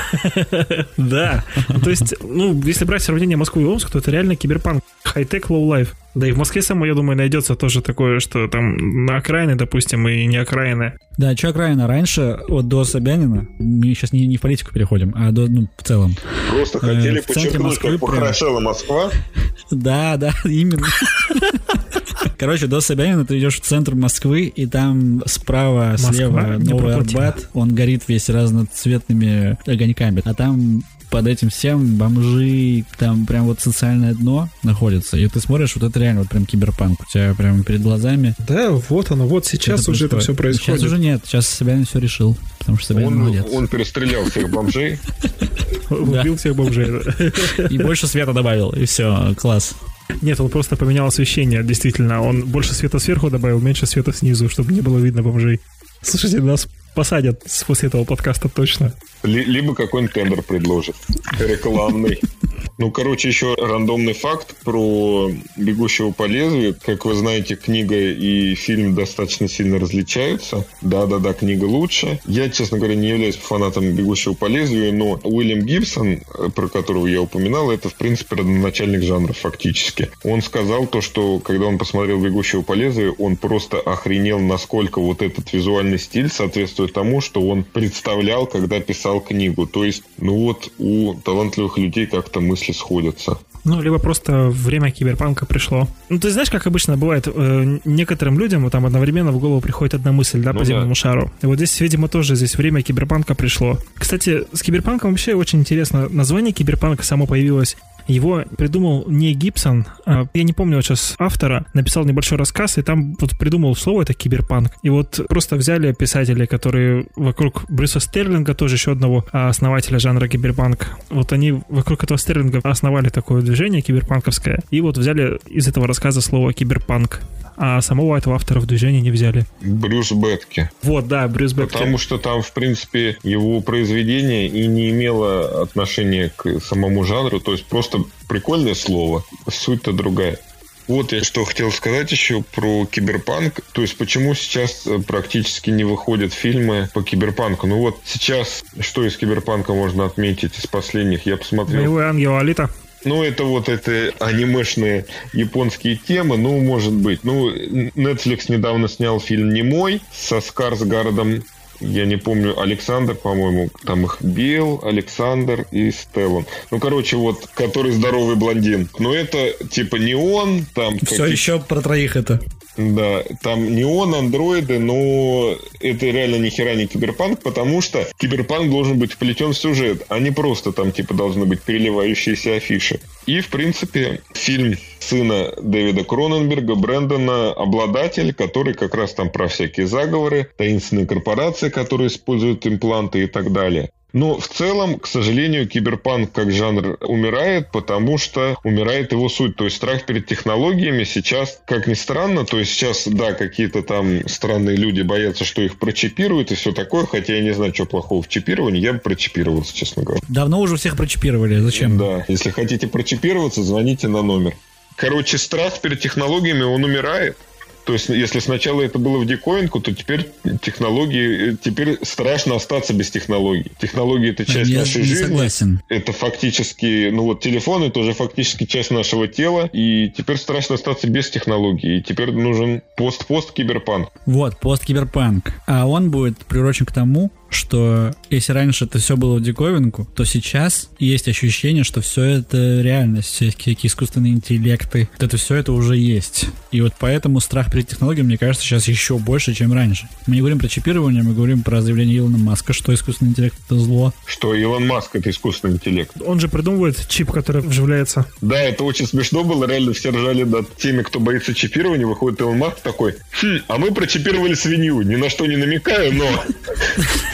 да. То есть, ну, если брать сравнение Москвы и Омск, то это реально киберпанк. High-tech, low-life. Да и в Москве самой, я думаю, найдется тоже такое, что там на окраины, допустим, и не окраины. Да, что окраина? Раньше, вот до Собянина, мы сейчас не, не в политику переходим, а до, ну, в целом. Просто хотели э, подчеркнуть, как похорошела Москва. Да, да, именно. Короче, до Собянина ты идешь в центр Москвы, и там справа, Москва, слева Новый Арбат, он горит весь разноцветными огоньками. А там под этим всем бомжи, там прям вот социальное дно находится. И ты смотришь, вот это реально вот прям киберпанк. У тебя прям перед глазами. Да, вот оно, вот сейчас это уже это все происходит. Сейчас уже нет, сейчас Собянин все решил, потому что Собянин он, молодец. Он перестрелял всех бомжей. Убил всех бомжей. И больше света добавил, и все, класс. Нет, он просто поменял освещение, действительно. Он больше света сверху добавил, меньше света снизу, чтобы не было видно бомжей. Слушайте, нас посадят после этого подкаста точно. Либо какой-нибудь тендер предложат. Рекламный. Ну, короче, еще рандомный факт про «Бегущего по лезвию». Как вы знаете, книга и фильм достаточно сильно различаются. Да-да-да, книга лучше. Я, честно говоря, не являюсь фанатом «Бегущего по лезвию», но Уильям Гибсон, про которого я упоминал, это, в принципе, родоначальник жанра фактически. Он сказал то, что когда он посмотрел «Бегущего по лезвию», он просто охренел, насколько вот этот визуальный стиль соответствует тому, что он представлял, когда писал книгу. То есть, ну вот, у талантливых людей как-то мысли сходятся. Ну, либо просто время киберпанка пришло. Ну, ты знаешь, как обычно бывает, э, некоторым людям там одновременно в голову приходит одна мысль, да, ну, по земному да. шару. И вот здесь, видимо, тоже здесь время киберпанка пришло. Кстати, с киберпанком вообще очень интересно. Название киберпанка само появилось Его придумал не Гибсон, а, я не помню вот сейчас автора, написал небольшой рассказ, и там вот придумал слово это киберпанк. И вот просто взяли писателей, которые вокруг Брюса Стерлинга, тоже еще одного основателя жанра киберпанк, вот они вокруг этого Стерлинга основали такое движение киберпанковское, и вот взяли из этого рассказа слово киберпанк а самого этого автора в движение не взяли. Брюс Бетки. Вот, да, Брюс Бетки. Потому что там, в принципе, его произведение и не имело отношения к самому жанру, то есть просто прикольное слово, суть-то другая. Вот я что хотел сказать еще про киберпанк. То есть почему сейчас э, практически не выходят фильмы по киберпанку. Ну вот сейчас, что из киберпанка можно отметить из последних, я посмотрел. Боевой ангел Алита. Ну, это вот это анимешные японские темы, ну, может быть. Ну, Netflix недавно снял фильм «Немой» со Скарсгардом я не помню, Александр, по-моему, там их Билл, Александр и Стеллан. Ну, короче, вот, который здоровый блондин. Но это, типа, не он, там... Все еще про троих это. Да, там не он, андроиды, но это реально ни хера не киберпанк, потому что киберпанк должен быть вплетен в сюжет, а не просто там типа должны быть переливающиеся афиши. И, в принципе, фильм сына Дэвида Кроненберга, Брэндона, обладатель, который как раз там про всякие заговоры, таинственные корпорации, которые используют импланты и так далее. Но в целом, к сожалению, киберпанк как жанр умирает, потому что умирает его суть. То есть страх перед технологиями сейчас, как ни странно, то есть сейчас, да, какие-то там странные люди боятся, что их прочипируют и все такое, хотя я не знаю, что плохого в чипировании, я бы прочипировался, честно говоря. Давно уже всех прочипировали, зачем? Да, если хотите прочипироваться, звоните на номер. Короче, страх перед технологиями, он умирает. То есть, если сначала это было в диковинку, то теперь технологии, теперь страшно остаться без технологий. Технологии это часть Я нашей жизни. согласен. Это фактически, ну вот телефон это уже фактически часть нашего тела, и теперь страшно остаться без технологий. И теперь нужен пост-пост киберпанк. Вот, пост-киберпанк. А он будет приурочен к тому, что если раньше это все было в диковинку, то сейчас есть ощущение, что все это реальность, всякие искусственные интеллекты, вот это все это уже есть. И вот поэтому страх перед технологией, мне кажется, сейчас еще больше, чем раньше. Мы не говорим про чипирование, мы говорим про заявление Илона Маска, что искусственный интеллект это зло. Что Илон Маск это искусственный интеллект. Он же придумывает чип, который вживляется. Да, это очень смешно было, реально все ржали над теми, кто боится чипирования. Выходит Илон Маск такой, хм, а мы прочипировали свинью, ни на что не намекаю, но...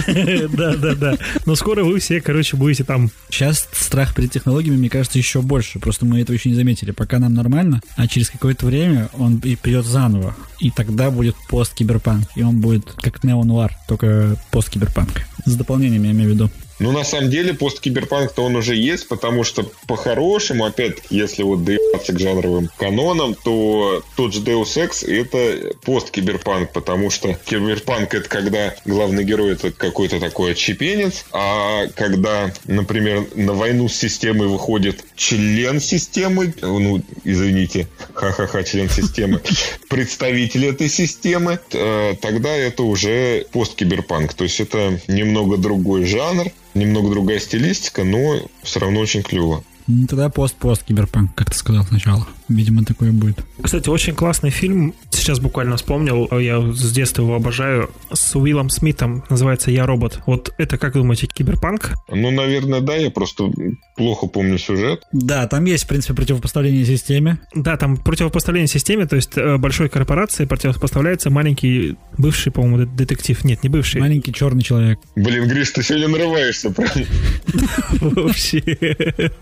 Да, да, да. Но скоро вы все, короче, будете там. Сейчас страх перед технологиями, мне кажется, еще больше. Просто мы этого еще не заметили. Пока нам нормально, а через какое-то время он придет заново. И тогда будет пост-киберпанк. И он будет как неонуар, только пост-киберпанк. С дополнениями, я имею в виду. Ну, на самом деле, посткиберпанк-то он уже есть, потому что по-хорошему, опять-таки, если вот доебаться к жанровым канонам, то тот же Deus Ex — это посткиберпанк, потому что киберпанк — это когда главный герой — это какой-то такой отщепенец, а когда, например, на войну с системой выходит член системы, ну, извините, ха-ха-ха, член системы, представитель этой системы, э, тогда это уже посткиберпанк. То есть это немного другой жанр, немного другая стилистика, но все равно очень клево. Ну, тогда пост-пост киберпанк, как ты сказал сначала. Видимо, такое будет. Кстати, очень классный фильм. Сейчас буквально вспомнил. Я с детства его обожаю. С Уиллом Смитом. Называется «Я робот». Вот это, как думаете, киберпанк? Ну, наверное, да. Я просто плохо помню сюжет. Да, там есть, в принципе, противопоставление системе. Да, там противопоставление системе, то есть э, большой корпорации противопоставляется маленький бывший, по-моему, детектив. Нет, не бывший. Маленький черный человек. Блин, Гриш, ты сегодня нарываешься, прям. Вообще.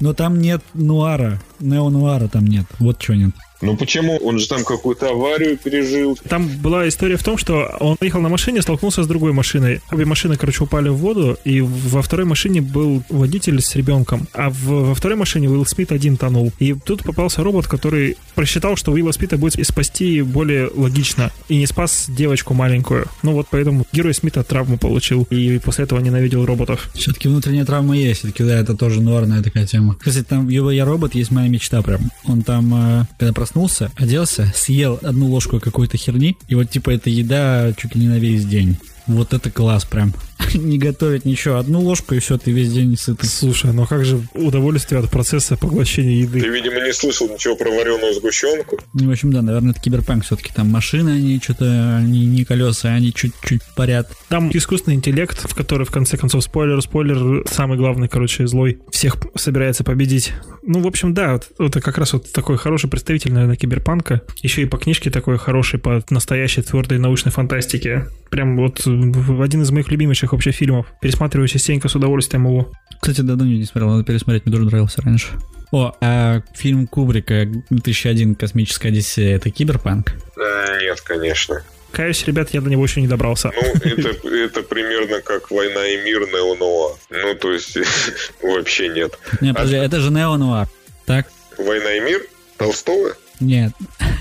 Но там нет нуара. Нео-нуара там нет. Вот что нет. Ну почему? Он же там какую-то аварию пережил. Там была история в том, что он ехал на машине, столкнулся с другой машиной. Обе машины, короче, упали в воду, и во второй машине был водитель с ребенком, а в, во второй машине Уилл Смит один тонул. И тут попался робот, который просчитал, что Уилла Смита будет спасти более логично, и не спас девочку маленькую. Ну вот поэтому герой Смита травму получил, и после этого ненавидел роботов. Все-таки внутренняя травма есть, все-таки да, это тоже нуарная такая тема. Кстати, там его «Я робот» есть моя мечта прям. Он там, э, когда проснулся, оделся, съел одну ложку какой-то херни, и вот типа эта еда чуть ли не на весь день. Вот это класс прям. не готовить ничего. Одну ложку и все, ты весь день сытый. Слушай, ну как же удовольствие от процесса поглощения еды? Ты, видимо, не слышал ничего про вареную сгущенку. Ну, в общем, да, наверное, это киберпанк все-таки. Там машины, они что-то, они не колеса, они чуть-чуть парят. Там искусственный интеллект, в который, в конце концов, спойлер, спойлер, самый главный, короче, злой, всех собирается победить. Ну, в общем, да, вот, это как раз вот такой хороший представитель, наверное, киберпанка. Еще и по книжке такой хороший, по настоящей твердой научной фантастике. Прям вот в один из моих любимейших вообще фильмов. Пересматриваю частенько с удовольствием его. Кстати, давно не смотрел, надо пересмотреть, мне тоже нравился раньше. О, а фильм Кубрика 2001 «Космическая Одиссея» — это киберпанк? А, нет, конечно. Каюсь, ребят, я до него еще не добрался. Ну, это, это примерно как «Война и мир» Неонуа. Ну, то есть, вообще нет. Не, подожди, а... это же Неонуа, так? «Война и мир» Толстого? Нет.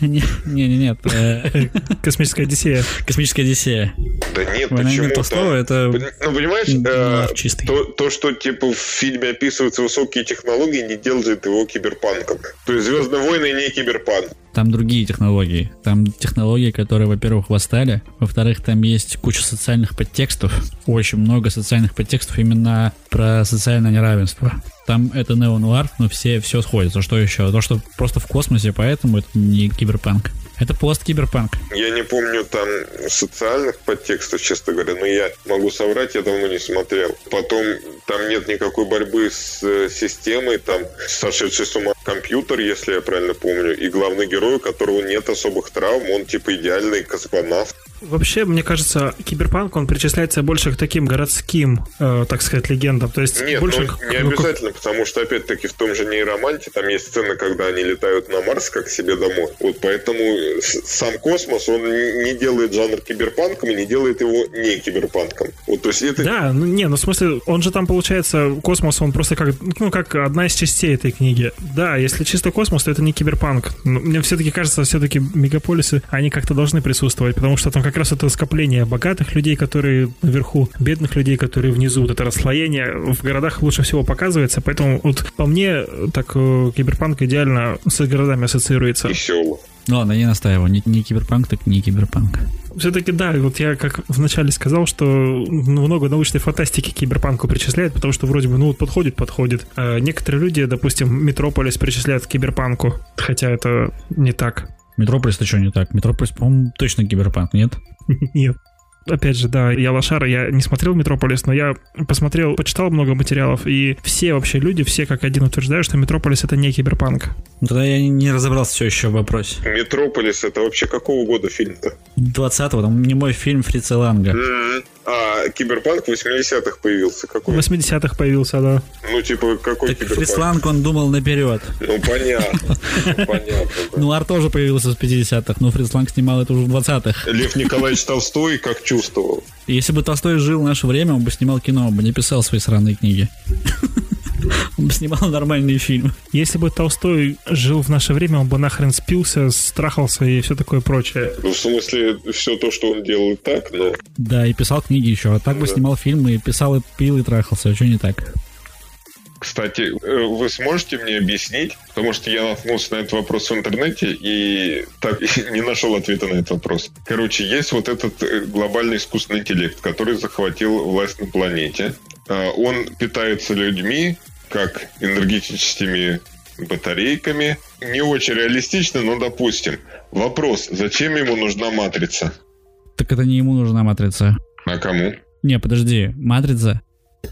Не, не, нет. Э, Космическая Одиссея. Космическая Одиссея. Да нет, Война почему? Толстого это... Ну, понимаешь, э, чистый. То, то, что типа в фильме описываются высокие технологии, не делает его киберпанком. То есть «Звездные войны» не киберпанк. Там другие технологии. Там технологии, которые, во-первых, восстали. Во-вторых, там есть куча социальных подтекстов. Очень много социальных подтекстов именно про социальное неравенство. Там это неонуар, но все, все сходится. Что еще? То, что просто в космосе, поэтому это не киберпанк. Это пост-киберпанк. Я не помню там социальных подтекстов, честно говоря, но я могу соврать, я давно не смотрел. Потом там нет никакой борьбы с э, системой, там сошедший с ума компьютер, если я правильно помню, и главный герой, у которого нет особых травм, он типа идеальный космонавт. Вообще, мне кажется, киберпанк, он причисляется больше к таким городским, э, так сказать, легендам. То есть Нет, больше ну, к, не обязательно, потому что, опять-таки, в том же нейроманте там есть сцены, когда они летают на Марс как себе домой. Вот поэтому сам космос, он не делает жанр киберпанком и не делает его не киберпанком. Вот, то есть это... Да, ну не, ну в смысле, он же там, получается, космос, он просто как, ну, как одна из частей этой книги. Да, если чисто космос, то это не киберпанк. Но мне все-таки кажется, все-таки мегаполисы, они как-то должны присутствовать, потому что там как раз это скопление богатых людей, которые наверху, бедных людей, которые внизу. Вот это расслоение в городах лучше всего показывается, поэтому вот по мне так э, киберпанк идеально с городами ассоциируется. Весело. Ну ладно, не настаиваю. Не, не киберпанк, так не киберпанк. Все-таки да, вот я как вначале сказал, что много научной фантастики киберпанку причисляют, потому что вроде бы, ну вот подходит, подходит. А некоторые люди, допустим, Метрополис причисляют к киберпанку, хотя это не так. Метрополис-то что не так? Метрополис, по-моему, точно киберпанк, нет? Нет. Опять же, да, я лошара, я не смотрел Метрополис, но я посмотрел, почитал много материалов, и все вообще люди, все как один утверждают, что Метрополис это не киберпанк. Ну, тогда я не разобрался все еще в вопросе. Метрополис это вообще какого года фильм-то? 20-го, там немой фильм Фрица Ланга. Mm-hmm. А Киберпанк в 80-х появился. Какой? В 80-х появился, да. Ну, типа, какой так Киберпанк? Фриц Ланг он думал наперед. Ну, понятно. Понятно. Ну, нуар тоже появился в 50-х, но Фриц Ланг снимал это уже в 20-х. Лев Николаевич Толстой как чувствовал? Если бы Толстой жил в наше время, он бы снимал кино, он бы не писал свои сраные книги. Он бы снимал нормальные фильмы. Если бы Толстой жил в наше время, он бы нахрен спился, страхался и все такое прочее. Ну, в смысле, все то, что он делал так, но... Да, и писал книги еще. А так бы снимал фильмы, и писал, и пил, и трахался. А что не так? Кстати, э, вы сможете мне объяснить, потому что я наткнулся на этот вопрос в интернете и так не нашел ответа на этот вопрос. Короче, есть вот этот э, глобальный искусственный интеллект, который захватил власть на планете. А, он питается людьми, как энергетическими батарейками. Не очень реалистично, но допустим. Вопрос, зачем ему нужна матрица? Так это не ему нужна матрица. А кому? Не, подожди, матрица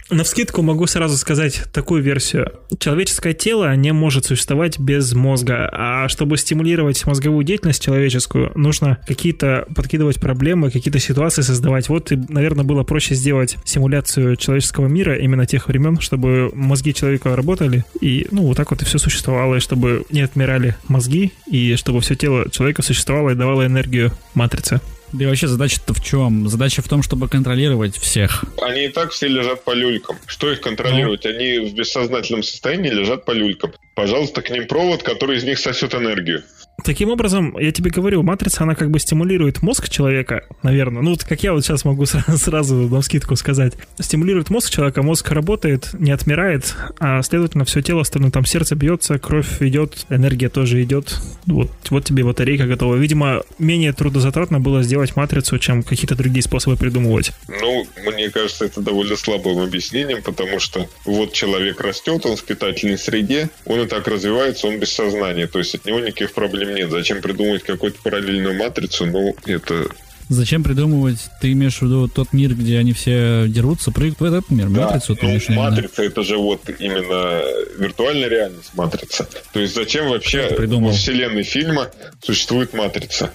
на вскидку могу сразу сказать такую версию. Человеческое тело не может существовать без мозга, а чтобы стимулировать мозговую деятельность человеческую, нужно какие-то подкидывать проблемы, какие-то ситуации создавать. Вот, и, наверное, было проще сделать симуляцию человеческого мира именно тех времен, чтобы мозги человека работали, и, ну, вот так вот и все существовало, и чтобы не отмирали мозги, и чтобы все тело человека существовало и давало энергию матрице. Да и вообще задача-то в чем? Задача в том, чтобы контролировать всех. Они и так все лежат по люлькам. Что их контролировать? Ну. Они в бессознательном состоянии лежат по люлькам. Пожалуйста, к ним провод, который из них сосет энергию. Таким образом, я тебе говорю, матрица, она как бы стимулирует мозг человека, наверное. Ну, вот как я вот сейчас могу сразу, сразу на скидку сказать. Стимулирует мозг человека, мозг работает, не отмирает, а, следовательно, все тело остальное, там сердце бьется, кровь идет, энергия тоже идет. Вот, вот тебе батарейка готова. Видимо, менее трудозатратно было сделать матрицу, чем какие-то другие способы придумывать. Ну, мне кажется, это довольно слабым объяснением, потому что вот человек растет, он в питательной среде, он и так развивается, он без сознания, то есть от него никаких проблем нет. Зачем придумывать какую-то параллельную матрицу? Ну, это Зачем придумывать? Ты имеешь в виду тот мир, где они все дерутся, прыгают в этот мир? Да, матрицу ты ну, виду? матрица это же вот именно виртуальная реальность матрица. То есть зачем вообще придумал? во вселенной фильма существует матрица?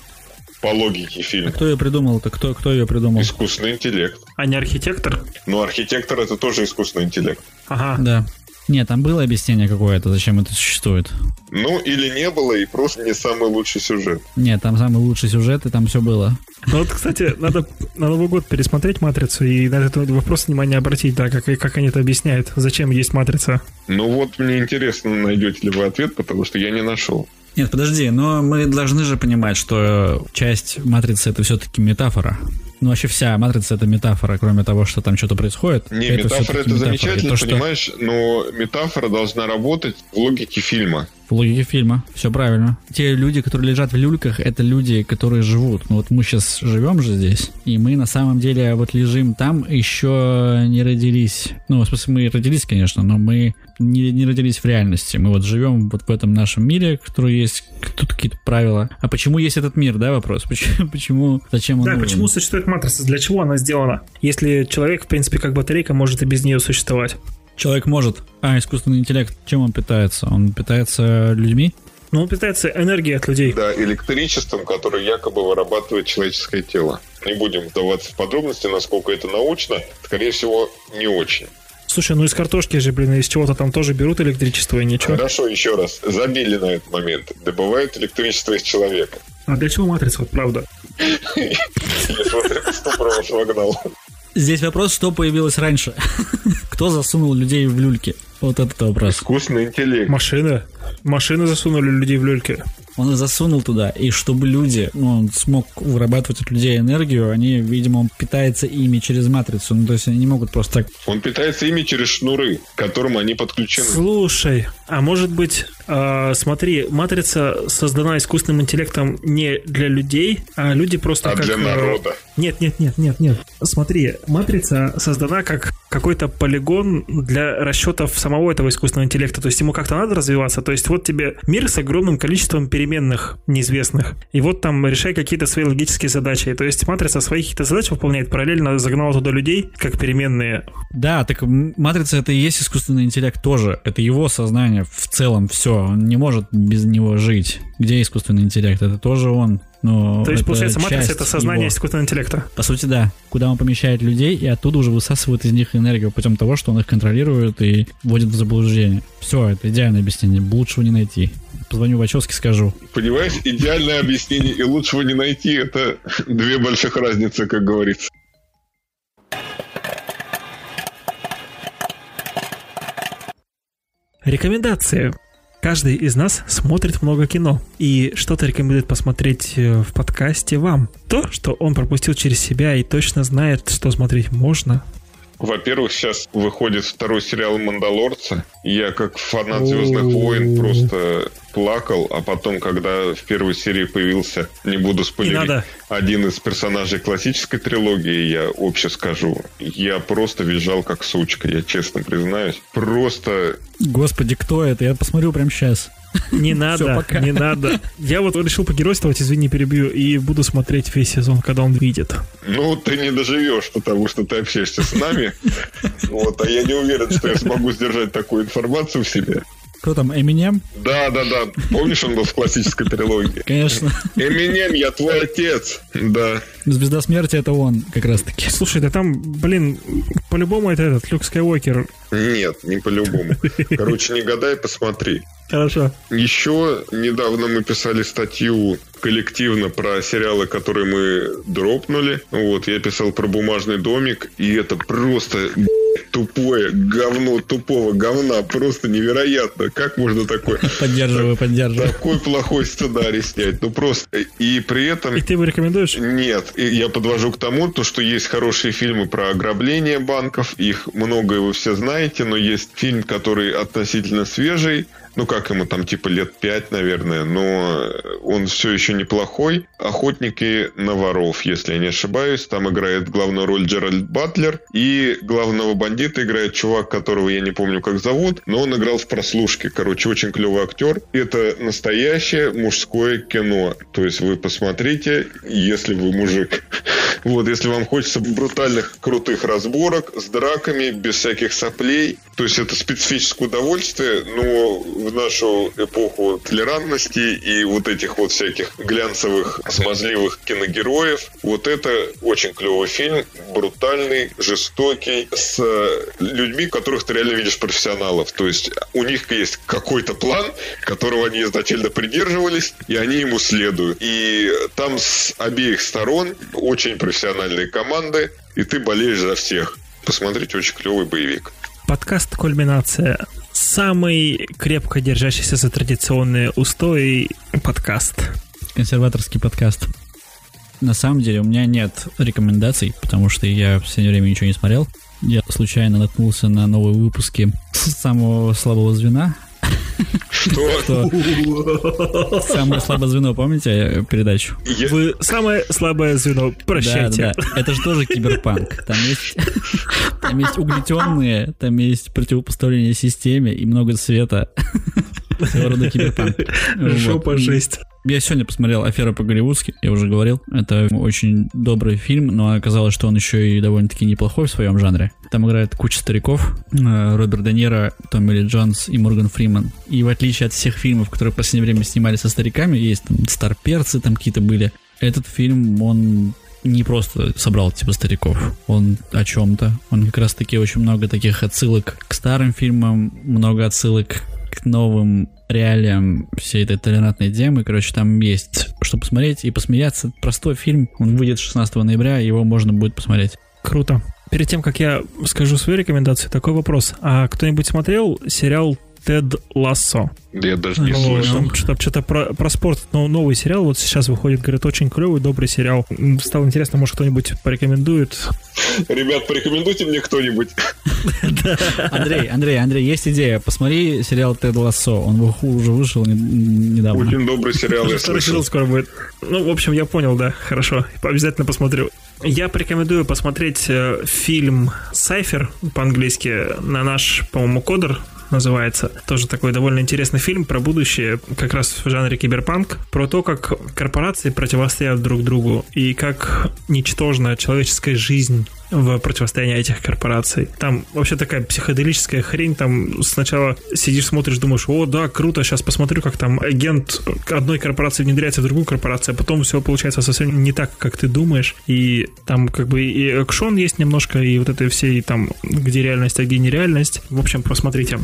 По логике фильма. Кто ее придумал-то? Кто, кто ее придумал? Искусственный интеллект. А не архитектор? Но архитектор это тоже искусственный интеллект. Ага. Да. Нет, там было объяснение какое-то, зачем это существует. Ну, или не было, и просто не самый лучший сюжет. Нет, там самый лучший сюжет, и там все было. Ну вот, кстати, надо на Новый год пересмотреть «Матрицу» и на этот вопрос внимание обратить, да, как, как они это объясняют, зачем есть «Матрица». Ну вот, мне интересно, найдете ли вы ответ, потому что я не нашел. Нет, подожди, но мы должны же понимать, что часть матрицы это все-таки метафора. Ну, вообще вся матрица это метафора, кроме того, что там что-то происходит. Не, метафора всё-таки это метафора. Замечательно, то, что понимаешь, но метафора должна работать в логике фильма. В логике фильма, все правильно. Те люди, которые лежат в люльках, это люди, которые живут. Ну вот мы сейчас живем же здесь, и мы на самом деле вот лежим там, еще не родились. Ну, в смысле, мы родились, конечно, но мы не, не родились в реальности. Мы вот живем вот в этом нашем мире, который есть, тут какие-то правила. А почему есть этот мир, да, вопрос? Почему, почему зачем он Да, нужен? почему существует матрица? Для чего она сделана? Если человек, в принципе, как батарейка, может и без нее существовать. Человек может. А искусственный интеллект, чем он питается? Он питается людьми? Но он питается энергией от людей. Да, электричеством, которое якобы вырабатывает человеческое тело. Не будем вдаваться в подробности, насколько это научно. Скорее всего, не очень. Слушай, ну из картошки же, блин, из чего-то там тоже берут электричество и ничего. Хорошо, еще раз. Забили на этот момент. Добывают электричество из человека. А для чего матрица, вот правда? Я смотрю, вогнал. Здесь вопрос, что появилось раньше? Кто засунул людей в люльки? Вот этот вопрос. Искусственный интеллект. Машина. Машины засунули людей в люльки. Он и засунул туда, и чтобы люди, ну, он смог вырабатывать от людей энергию, они, видимо, он питается ими через матрицу. Ну, то есть они не могут просто так... Он питается ими через шнуры, к которым они подключены. Слушай, а может быть, смотри, матрица создана искусственным интеллектом не для людей, а люди просто А как... для э, народа. Нет, нет, нет, нет, нет. Смотри, матрица создана как какой-то полигон для расчетов самого этого искусственного интеллекта. То есть ему как-то надо развиваться. То есть вот тебе мир с огромным количеством переменных неизвестных. И вот там решай какие-то свои логические задачи. То есть матрица свои какие-то задачи выполняет, параллельно загнала туда людей как переменные. Да, так матрица это и есть искусственный интеллект тоже. Это его сознание в целом все. Он не может без него жить. Где искусственный интеллект? Это тоже он. Но То есть, получается, матрица это сознание его. искусственного интеллекта. По сути, да. Куда он помещает людей, и оттуда уже высасывает из них энергию путем того, что он их контролирует и вводит в заблуждение. Все, это идеальное объяснение. Лучшего не найти. Позвоню Вачовски, скажу. Понимаешь, идеальное объяснение и лучшего не найти. Это две больших разницы, как говорится. Рекомендации. Каждый из нас смотрит много кино и что-то рекомендует посмотреть э, в подкасте вам. То, что он пропустил через себя и точно знает, что смотреть можно. Во-первых, сейчас выходит второй сериал «Мандалорца». Я как фанат «Звездных войн» просто плакал, а потом, когда в первой серии появился, не буду спойлерить, один из персонажей классической трилогии, я обще скажу, я просто визжал как сучка, я честно признаюсь. Просто Господи, кто это? Я посмотрю прямо сейчас. Не надо, не надо. Я вот решил погеройствовать, извини, перебью, и буду смотреть весь сезон, когда он выйдет. Ну, ты не доживешь, потому что ты общаешься с нами. Вот, а я не уверен, что я смогу сдержать такую информацию в себе. Кто там, Эминем? Да, да, да. Помнишь, он был в классической трилогии? Конечно. Эминем, я твой отец. Да. Звезда смерти это он, как раз таки. Слушай, да там, блин, по-любому это этот Люк Скайуокер. Нет, не по-любому. Короче, не гадай, посмотри. Хорошо. Еще недавно мы писали статью коллективно про сериалы, которые мы дропнули. Вот, я писал про «Бумажный домик», и это просто тупое говно тупого говна. Просто невероятно. Как можно такое... Поддерживаю, поддерживаю. Такой плохой сценарий снять. Ну просто... И при этом... И ты его рекомендуешь? Нет. И я подвожу к тому, то, что есть хорошие фильмы про ограбление банков. Их много, вы все знаете. Но есть фильм, который относительно свежий ну как ему там типа лет пять, наверное, но он все еще неплохой. Охотники на воров, если я не ошибаюсь. Там играет главную роль Джеральд Батлер. И главного бандита играет чувак, которого я не помню, как зовут, но он играл в прослушке. Короче, очень клевый актер. Это настоящее мужское кино. То есть вы посмотрите, если вы мужик. Вот, если вам хочется брутальных, крутых разборок с драками, без всяких соплей. То есть это специфическое удовольствие, но в нашу эпоху толерантности и вот этих вот всяких глянцевых, смазливых киногероев, вот это очень клевый фильм, брутальный, жестокий, с людьми, которых ты реально видишь профессионалов. То есть у них есть какой-то план, которого они изначально придерживались, и они ему следуют. И там с обеих сторон очень профессиональные профессиональные команды, и ты болеешь за всех. Посмотрите, очень клевый боевик. Подкаст «Кульминация». Самый крепко держащийся за традиционные устои подкаст. Консерваторский подкаст. На самом деле у меня нет рекомендаций, потому что я в последнее время ничего не смотрел. Я случайно наткнулся на новые выпуски самого слабого звена что? Самое слабое звено, помните э, передачу? Вы самое слабое звено, прощайте. Это же тоже киберпанк. Там есть, там есть угнетенные, там есть противопоставление системе и много света. Своего рода киберпанк. Жопа жесть. Я сегодня посмотрел «Афера по-голливудски», я уже говорил. Это очень добрый фильм, но оказалось, что он еще и довольно-таки неплохой в своем жанре. Там играет куча стариков. Э, Роберт Де Ниро, Томми Ли Джонс и Морган Фриман. И в отличие от всех фильмов, которые в последнее время снимали со стариками, есть там старперцы там какие-то были, этот фильм, он не просто собрал типа стариков, он о чем-то. Он как раз таки очень много таких отсылок к старым фильмам, много отсылок к новым реалиям всей этой толерантной темы. Короче, там есть что посмотреть и посмеяться. Простой фильм, он выйдет 16 ноября, его можно будет посмотреть. Круто. Перед тем, как я скажу свою рекомендацию, такой вопрос. А кто-нибудь смотрел сериал Тед Лассо. Я даже не ну, слышал. Что-то, что-то про, про спорт, но новый сериал вот сейчас выходит, говорит, очень клевый, добрый сериал. Стало интересно, может кто-нибудь порекомендует. Ребят, порекомендуйте мне кто-нибудь. Андрей, Андрей, Андрей, есть идея. Посмотри сериал Тед Лассо. Он уже вышел недавно. Очень добрый сериал, я слышал. скоро будет. Ну, в общем, я понял, да, хорошо. Обязательно посмотрю. Я порекомендую посмотреть э, фильм «Сайфер» по-английски на наш, по-моему, кодер называется. Тоже такой довольно интересный фильм про будущее, как раз в жанре киберпанк, про то, как корпорации противостоят друг другу и как ничтожна человеческая жизнь в противостоянии этих корпораций. Там вообще такая психоделическая хрень, там сначала сидишь, смотришь, думаешь, о, да, круто, сейчас посмотрю, как там агент одной корпорации внедряется в другую корпорацию, а потом все получается совсем не так, как ты думаешь, и там как бы и экшон есть немножко, и вот это все, там, где реальность, а где нереальность. В общем, посмотрите.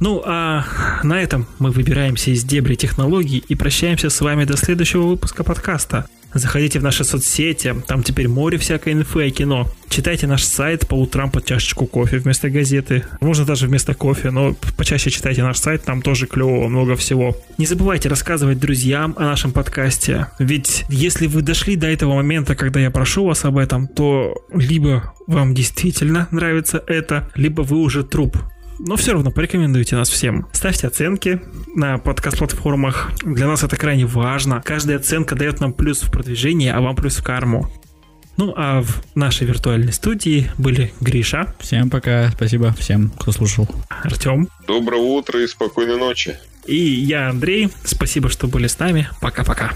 Ну а на этом мы выбираемся из дебри технологий и прощаемся с вами до следующего выпуска подкаста. Заходите в наши соцсети, там теперь море всякой инфы о кино. Читайте наш сайт по утрам под чашечку кофе вместо газеты. Можно даже вместо кофе, но почаще читайте наш сайт, там тоже клево, много всего. Не забывайте рассказывать друзьям о нашем подкасте. Ведь если вы дошли до этого момента, когда я прошу вас об этом, то либо вам действительно нравится это, либо вы уже труп но все равно порекомендуйте нас всем. Ставьте оценки на подкаст-платформах. Для нас это крайне важно. Каждая оценка дает нам плюс в продвижении, а вам плюс в карму. Ну а в нашей виртуальной студии были Гриша. Всем пока, спасибо всем, кто слушал. Артем. Доброе утро и спокойной ночи. И я, Андрей. Спасибо, что были с нами. Пока-пока.